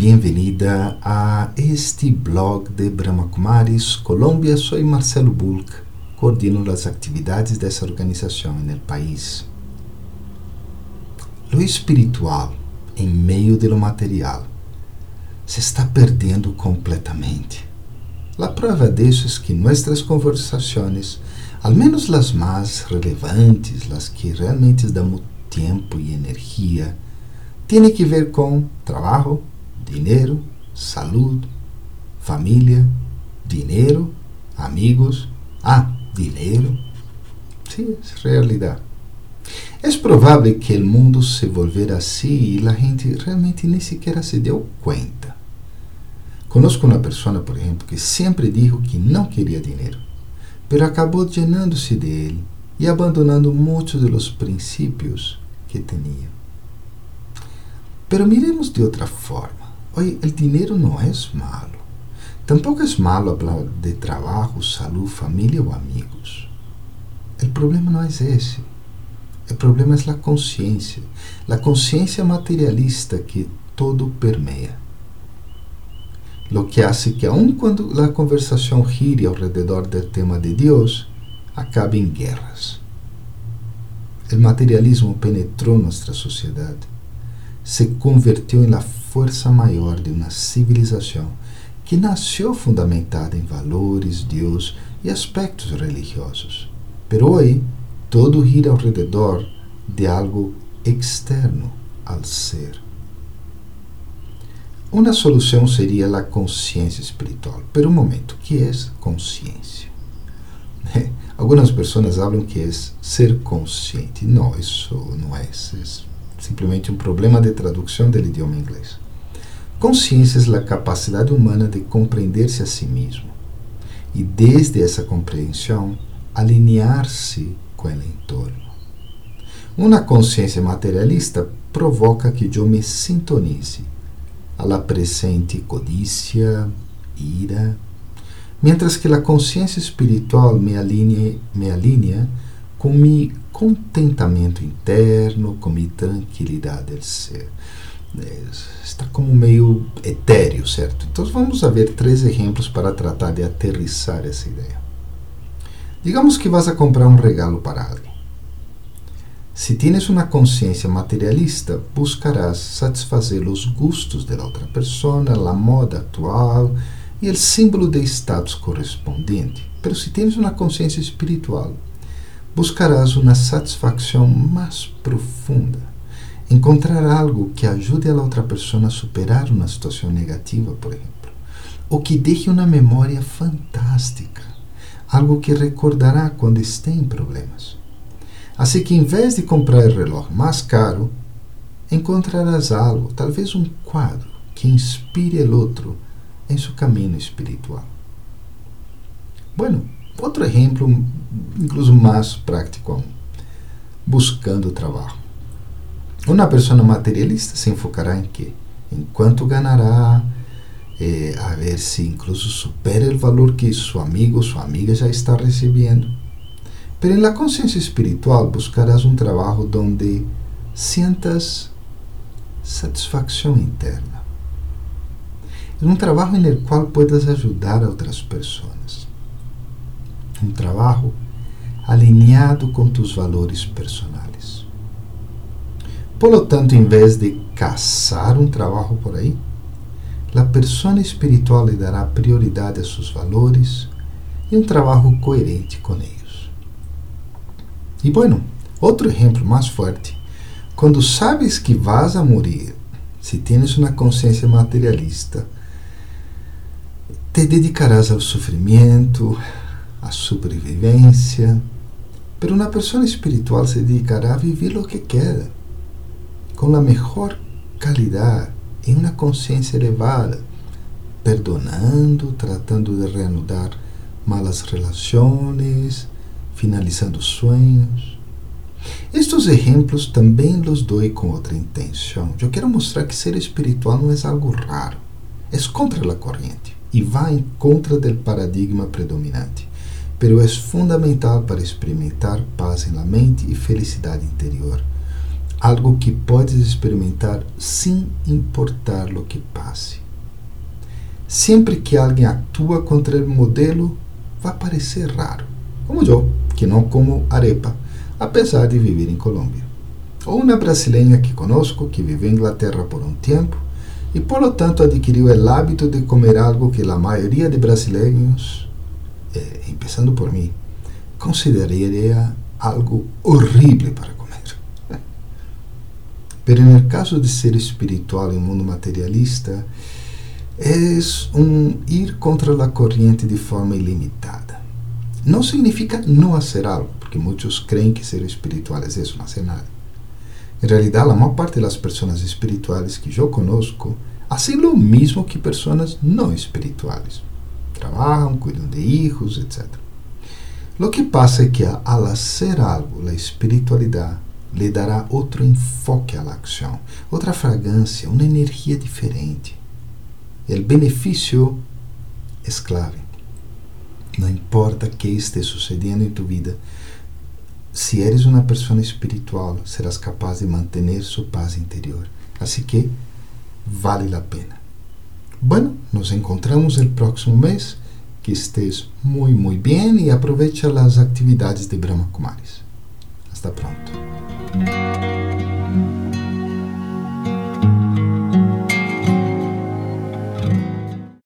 bem-vinda a este blog de Brahma Kumaris, Colômbia. Sou Marcelo Bulk, coordeno as atividades dessa organização no país. Lo espiritual, em meio de lo material, se está perdendo completamente. A prova disso é que nossas conversações, al menos as mais relevantes, as que realmente damos tempo e energia, têm que ver com trabalho, dinheiro, saúde, família, dinheiro, amigos. Ah, dinheiro. Sim, é realidade. É provável que o mundo se volver assim e a gente realmente nem sequer se deu conta. Conozco uma pessoa, por exemplo, que sempre disse que não queria dinheiro, mas acabou llenando-se de ele e abandonando muitos dos princípios que tinha. Pero miremos de outra forma. Oye, el dinero no es malo. Tampoco es malo hablar de trabajo, salud, familia o amigos. El problema no es ese. El problema es la conciencia. La conciencia materialista que todo permea. Lo que hace que aun cuando la conversación gire alrededor del tema de Dios, acabe en guerras. El materialismo penetró nuestra sociedad. Se convirtió en la força maior de uma civilização que nasceu fundamentada em valores, Deus e aspectos religiosos. Pero hoje, todo gira ao redor de algo externo ao ser. Uma solução seria a consciência espiritual. Pero um momento, que é consciência? Algumas pessoas falam que é ser consciente. Não, isso não é. é simplesmente um problema de tradução do idioma inglês. Consciência é a capacidade humana de compreender-se a si mesmo e, desde essa compreensão, alinhar-se com o entorno. Uma consciência materialista provoca que eu me sintonize la presente codícia, ira, mientras que a consciência espiritual me alinea, me alinea com contentamento interno, com mi tranquilidade del ser. Está como meio etéreo, certo? Então vamos ver três exemplos para tratar de aterrissar essa ideia. Digamos que vas a comprar um regalo para alguém. Se tienes uma consciência materialista, buscarás satisfazer os gustos da outra pessoa, a moda atual e o símbolo de status correspondente. Mas se tienes uma consciência espiritual, buscarás uma satisfação mais profunda, encontrar algo que ajude a outra pessoa a superar uma situação negativa, por exemplo, ou que deixe uma memória fantástica, algo que recordará quando esteja em problemas. Assim que, em vez de comprar o relógio mais caro, encontrarás algo, talvez um quadro, que inspire o outro em seu caminho espiritual. Bueno, outro exemplo incluso mais prático aún, buscando trabalho. Uma pessoa materialista se enfocará em quê? Em quanto ganhará, eh, a ver se incluso supera o valor que seu amigo ou sua amiga já está recebendo. Pero en la consciência espiritual buscarás um trabalho donde sientas satisfação interna. É um trabalho em el qual puedas ajudar a outras pessoas um trabalho alinhado com tus valores personais. Por lo tanto, em vez de caçar um trabalho por aí, a pessoa espiritual lhe dará prioridade a seus valores e um trabalho coerente com eles. E bueno, outro exemplo mais forte, quando sabes que vas a morir, se tens uma consciência materialista, te dedicarás ao sofrimento, a sobrevivência. Pero uma pessoa espiritual se dedicará a viver o que quer, com a melhor qualidade, em uma consciência elevada, perdonando, tratando de reanudar malas relações, finalizando sonhos. Estes exemplos também os dou com outra intenção. Eu quero mostrar que ser espiritual não é algo raro, é contra a corrente e vai em contra do paradigma predominante pero é fundamental para experimentar paz na mente e felicidade interior, algo que podes experimentar sem importar o que passe. Sempre que alguém atua contra o modelo, vai parecer raro, como eu, que não como arepa, apesar de viver em Colômbia. Ou uma brasileira que conosco, que vive em Inglaterra por um tempo e, por lo tanto, adquiriu o hábito de comer algo que a maioria de brasileiros, eh, começando por mim, consideraria algo horrível para comer. Pero no caso de ser espiritual em um mundo materialista, é um ir contra a corrente de forma ilimitada. Não significa não fazer algo, porque muitos creem que ser espiritual é isso, não fazer nada. Em realidade, a maior parte das pessoas espirituais que eu conosco fazem o mesmo que pessoas não espirituais. Trabalham, cuidam de hijos, etc. Lo que passa é que ao hacer algo, a espiritualidade lhe dará outro enfoque à ação, outra fragrância, uma energia diferente. O benefício é clave. Não importa que esteja sucedendo em tu vida, se eres uma pessoa espiritual, serás capaz de manter sua paz interior. Assim que vale a pena. Bueno, nos encontramos el próximo mês. Que estés muito, muito bem e aproveite as atividades de Brahma Kumaris. Hasta pronto.